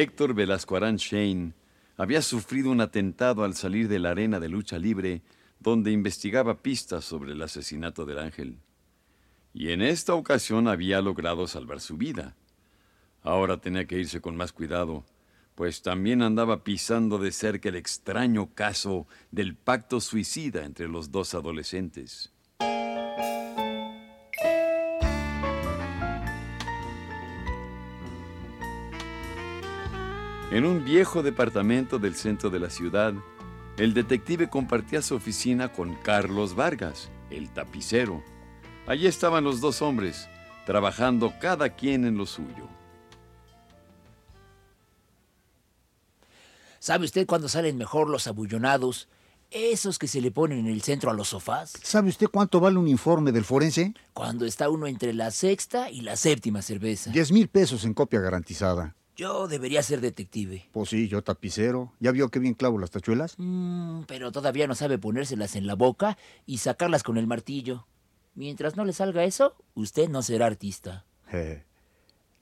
Héctor Velasco Arán Shane había sufrido un atentado al salir de la arena de lucha libre donde investigaba pistas sobre el asesinato del ángel. Y en esta ocasión había logrado salvar su vida. Ahora tenía que irse con más cuidado, pues también andaba pisando de cerca el extraño caso del pacto suicida entre los dos adolescentes. En un viejo departamento del centro de la ciudad, el detective compartía su oficina con Carlos Vargas, el tapicero. Allí estaban los dos hombres, trabajando cada quien en lo suyo. ¿Sabe usted cuándo salen mejor los abullonados? Esos que se le ponen en el centro a los sofás. ¿Sabe usted cuánto vale un informe del forense? Cuando está uno entre la sexta y la séptima cerveza. Diez mil pesos en copia garantizada. Yo debería ser detective. Pues sí, yo tapicero. ¿Ya vio qué bien clavo las tachuelas? Mm, pero todavía no sabe ponérselas en la boca y sacarlas con el martillo. Mientras no le salga eso, usted no será artista. Eh,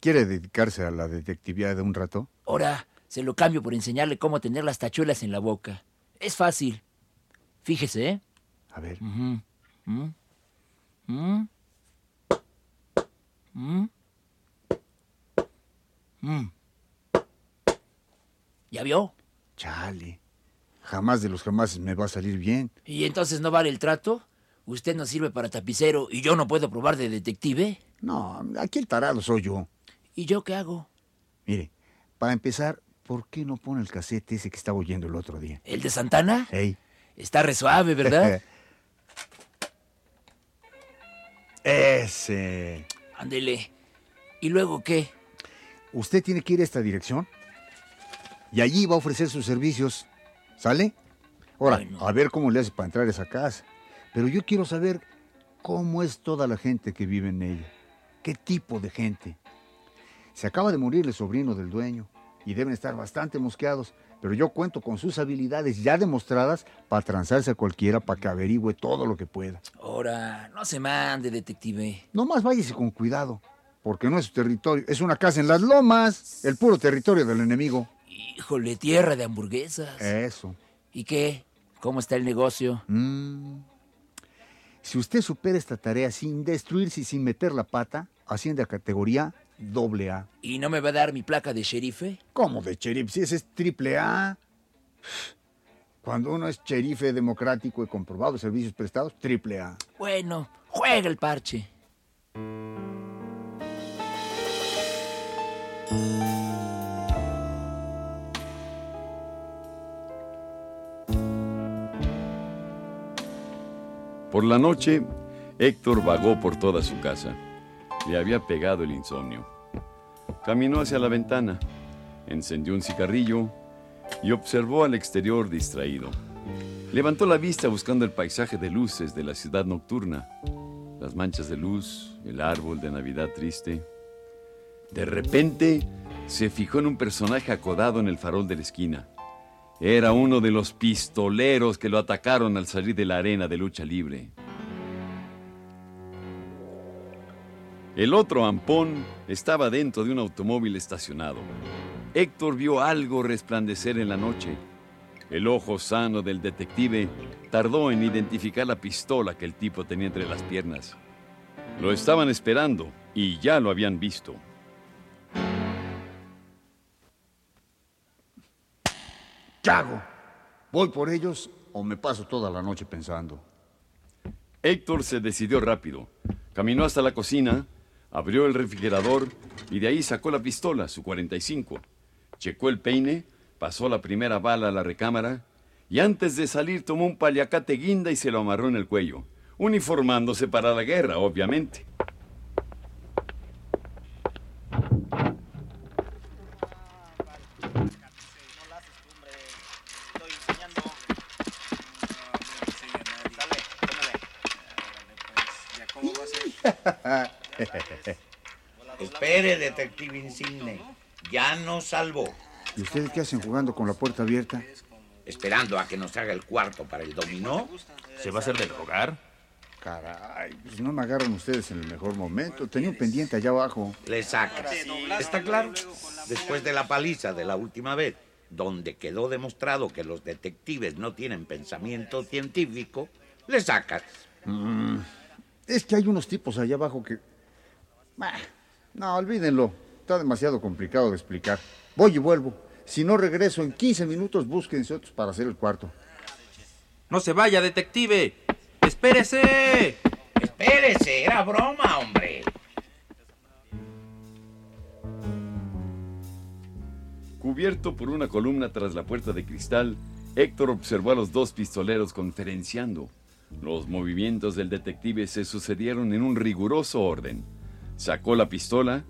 ¿Quiere dedicarse a la detectividad de un rato? Ahora, se lo cambio por enseñarle cómo tener las tachuelas en la boca. Es fácil. Fíjese, ¿eh? A ver. Mm, mm, mm. Mm. ¿Ya vio? Chale. Jamás de los jamás me va a salir bien. ¿Y entonces no vale el trato? ¿Usted no sirve para tapicero y yo no puedo probar de detective? No, aquí el tarado soy yo. ¿Y yo qué hago? Mire, para empezar, ¿por qué no pone el casete ese que estaba oyendo el otro día? ¿El de Santana? Ey. Está re suave, ¿verdad? ese. Ándele. ¿Y luego qué? Usted tiene que ir a esta dirección y allí va a ofrecer sus servicios. ¿Sale? Ahora, Bueno. a ver cómo le hace para entrar a esa casa. Pero yo quiero saber cómo es toda la gente que vive en ella. ¿Qué tipo de gente? Se acaba de morir el sobrino del dueño y deben estar bastante mosqueados, pero yo cuento con sus habilidades ya demostradas para transarse a cualquiera para que averigüe todo lo que pueda. Ahora, no se mande, detective. Nomás váyase con cuidado, porque no es su territorio, es una casa en las lomas, el puro territorio del enemigo. Híjole, tierra de hamburguesas. Eso. ¿Y qué? ¿Cómo está el negocio? Mm. Si usted supera esta tarea sin destruirse y sin meter la pata, asciende a categoría doble A. ¿Y no me va a dar mi placa de sherife? ¿Cómo de sheriff? Si ese es triple A. Cuando uno es sherife democrático y comprobado de servicios prestados, triple A. Bueno, juega el parche. Por la noche, Héctor vagó por toda su casa. Le había pegado el insomnio. Caminó hacia la ventana, encendió un cigarrillo y observó al exterior distraído. Levantó la vista buscando el paisaje de luces de la ciudad nocturna, las manchas de luz, el árbol de Navidad triste. De repente, se fijó en un personaje acodado en el farol de la esquina. Era uno de los pistoleros que lo atacaron al salir de la arena de lucha libre. El otro ampón estaba dentro de un automóvil estacionado. Héctor vio algo resplandecer en la noche. El ojo sano del detective tardó en identificar la pistola que el tipo tenía entre las piernas. Lo estaban esperando y ya lo habían visto. ¿Qué hago? ¿Voy por ellos o me paso toda la noche pensando? Héctor se decidió rápido. Caminó hasta la cocina, abrió el refrigerador y de ahí sacó la pistola, su 45. Checó el peine, pasó la primera bala a la recámara y antes de salir tomó un paliacate guinda y se lo amarró en el cuello. uniformándose para la guerra, obviamente. Espere, detective Insigne. Ya nos salvó. ¿Y ustedes qué hacen jugando con la puerta abierta? Esperando a que nos haga el cuarto para el dominó. ¿Se va a hacer del hogar? Caray, pues no me agarran ustedes en el mejor momento. Tenía un pendiente allá abajo. Le sacas. ¿Está claro? Después de la paliza de la última vez, donde quedó demostrado que los detectives no tienen pensamiento científico, le sacas. Mm, es que hay unos tipos allá abajo que... Bah, no, olvídenlo. Está demasiado complicado de explicar. Voy y vuelvo. Si no regreso en 15 minutos, búsquense otros para hacer el cuarto. No se vaya, detective. Espérese. Espérese, era broma, hombre. Cubierto por una columna tras la puerta de cristal, Héctor observó a los dos pistoleros conferenciando. Los movimientos del detective se sucedieron en un riguroso orden. Sacó la pistola,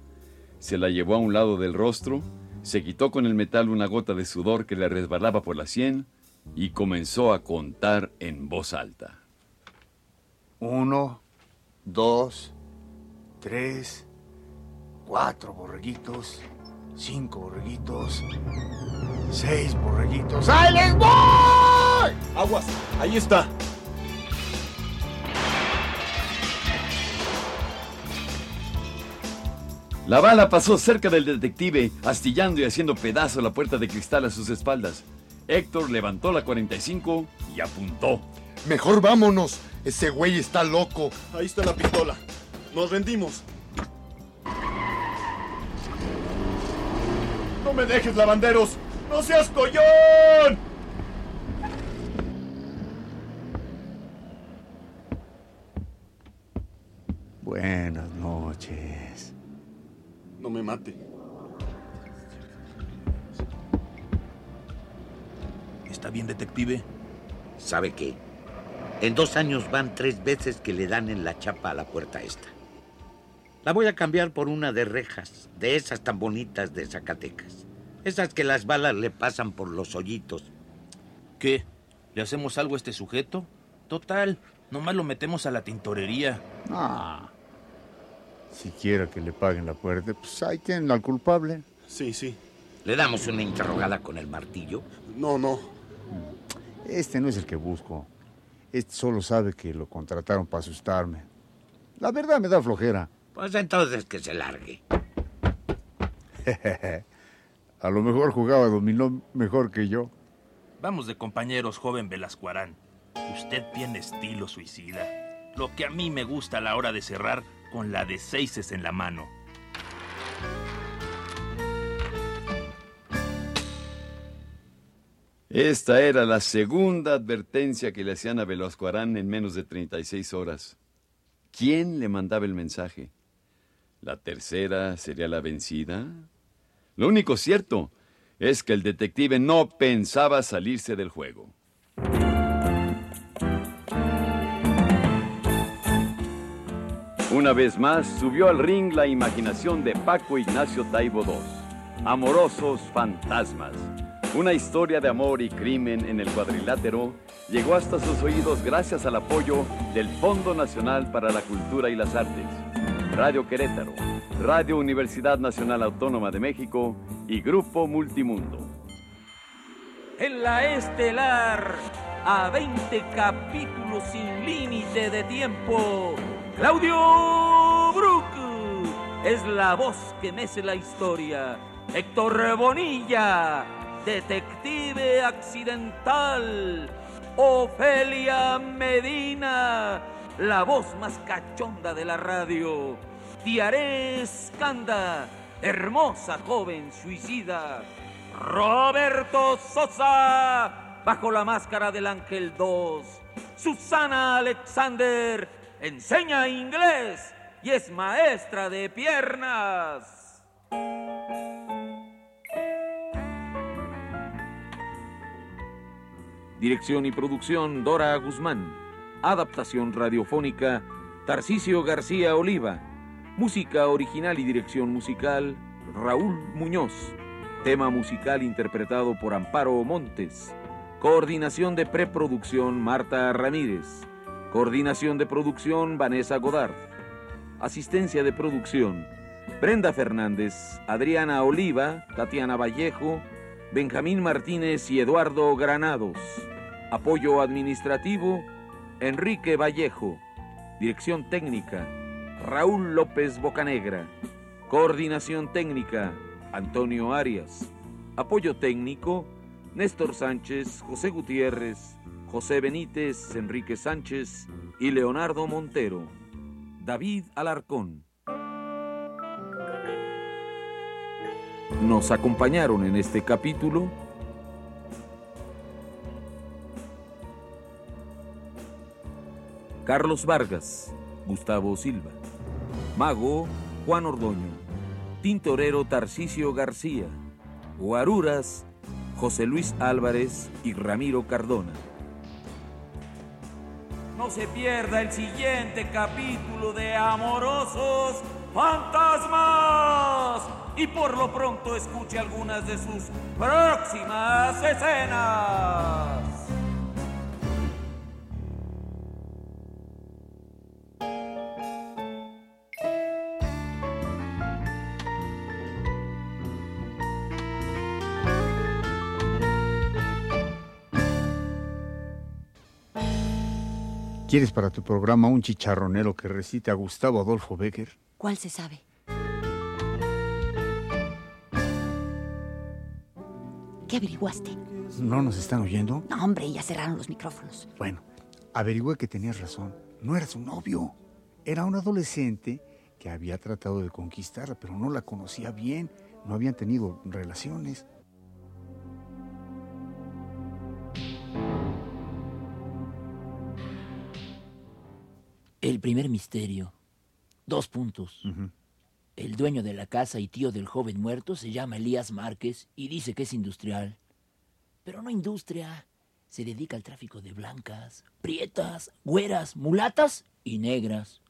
se la llevó a un lado del rostro, se quitó con el metal una gota de sudor que le resbalaba por la sien y comenzó a contar en voz alta. Uno, dos, tres, cuatro borreguitos, cinco borreguitos, seis borreguitos. ¡Ahí les voy! Aguas, ahí está. La bala pasó cerca del detective, astillando y haciendo pedazo la puerta de cristal a sus espaldas. Héctor levantó la 45 y apuntó. Mejor vámonos. Ese güey está loco. Ahí está la pistola. Nos rendimos. ¡No me dejes, lavanderos! ¡No seas collón! Buenas noches. No me mate. ¿Está bien, detective? ¿Sabe qué? En dos años van tres veces que le dan en la chapa a la puerta esta. La voy a cambiar por una de rejas, de esas tan bonitas de Zacatecas. Esas que las balas le pasan por los hoyitos. ¿Qué? ¿Le hacemos algo a este sujeto? Total, nomás lo metemos a la tintorería. Ah, si quiera que le paguen la puerta, pues ahí tienen al culpable. Sí, sí. ¿Le damos una interrogada con el martillo? No, no. Este no es el que busco. Este solo sabe que lo contrataron para asustarme. La verdad me da flojera. Pues entonces que se largue. A lo mejor jugaba dominó mejor que yo. Vamos de compañeros, joven Velascuarán. Usted tiene estilo suicida. Lo que a mí me gusta a la hora de cerrar con la de seises en la mano. Esta era la segunda advertencia que le hacían a Velasco Arán en menos de 36 horas. ¿Quién le mandaba el mensaje? ¿La tercera sería la vencida? Lo único cierto es que el detective no pensaba salirse del juego. Una vez más subió al ring la imaginación de Paco Ignacio Taibo II. Amorosos fantasmas. Una historia de amor y crimen en el cuadrilátero llegó hasta sus oídos gracias al apoyo del Fondo Nacional para la Cultura y las Artes, Radio Querétaro, Radio Universidad Nacional Autónoma de México y Grupo Multimundo. En la estelar, a 20 capítulos sin límite de tiempo, Claudio Brook es la voz que mece la historia. Héctor Bonilla, detective accidental. Ofelia Medina, la voz más cachonda de la radio. Tiaré Escanda, hermosa joven suicida. Roberto Sosa, bajo la máscara del Ángel 2. Susana Alexander, enseña inglés y es maestra de piernas. Dirección y producción Dora Guzmán. Adaptación radiofónica, Tarcisio García Oliva. Música original y dirección musical, Raúl Muñoz. Tema musical interpretado por Amparo Montes. Coordinación de preproducción, Marta Ramírez. Coordinación de producción, Vanessa Godard. Asistencia de producción, Brenda Fernández, Adriana Oliva, Tatiana Vallejo, Benjamín Martínez y Eduardo Granados. Apoyo administrativo, Enrique Vallejo. Dirección técnica, Raúl López Bocanegra. Coordinación técnica, Antonio Arias. Apoyo técnico, Néstor Sánchez, José Gutiérrez, José Benítez, Enrique Sánchez y Leonardo Montero. David Alarcón. Nos acompañaron en este capítulo Carlos Vargas, Gustavo Silva, Mago Juan Ordoño, Tintorero Tarcisio García, Guaruras José Luis Álvarez y Ramiro Cardona. No se pierda el siguiente capítulo de Amorosos Fantasmas y por lo pronto escuche algunas de sus próximas escenas. ¿Quieres para tu programa un chicharronero que recite a Gustavo Adolfo Becker? ¿Cuál se sabe? ¿Qué averiguaste? ¿No nos están oyendo? No, hombre, ya cerraron los micrófonos. Bueno, averigüé que tenías razón. No era su novio. Era un adolescente que había tratado de conquistarla, pero no la conocía bien. No habían tenido relaciones. El primer misterio. Dos puntos. El dueño de la casa y tío del joven muerto se llama Elías Márquez y dice que es industrial. Pero no industria. Se dedica al tráfico de blancas, prietas, güeras, mulatas y negras.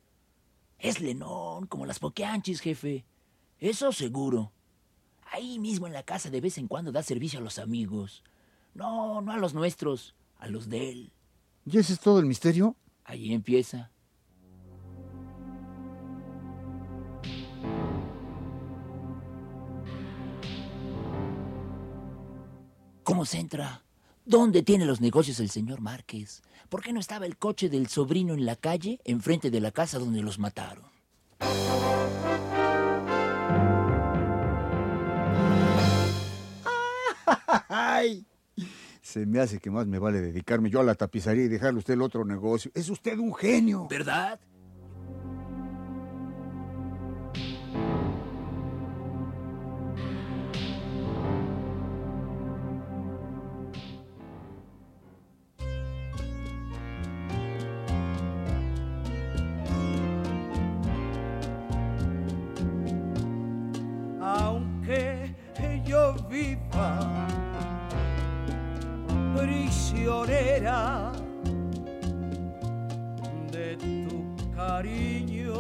Es lenón, como las pokeanchis, jefe. Eso seguro. Ahí mismo en la casa de vez en cuando da servicio a los amigos. No, no a los nuestros, a los de él. ¿Y ese es todo el misterio? Ahí empieza. ¿Cómo se entra? ¿Dónde tiene los negocios el señor Márquez? ¿Por qué no estaba el coche del sobrino en la calle, enfrente de la casa donde los mataron? ¡Ay! Se me hace que más me vale dedicarme yo a la tapicería y dejarle a usted el otro negocio. Es usted un genio. ¿Verdad? Prisionera de tu cariño,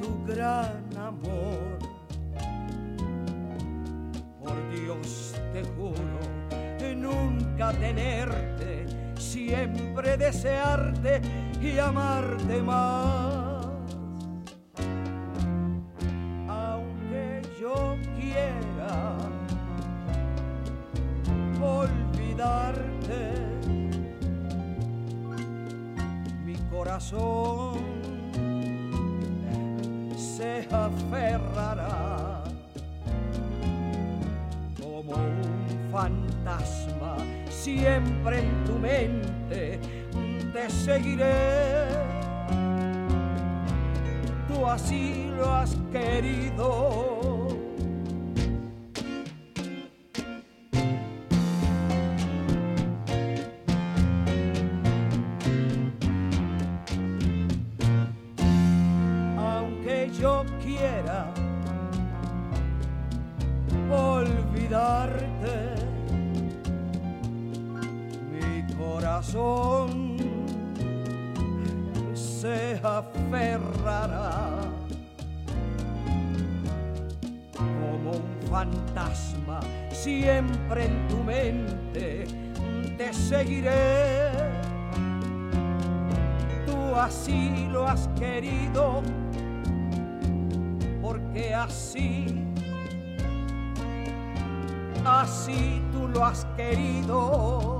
tu gran amor. Por Dios te juro nunca tenerte, siempre desearte y amarte más. Mi corazón se aferrará como un fantasma siempre en tu mente. Te seguiré. Tú así lo has querido. Siempre en tu mente te seguiré. Tú así lo has querido porque así así tú lo has querido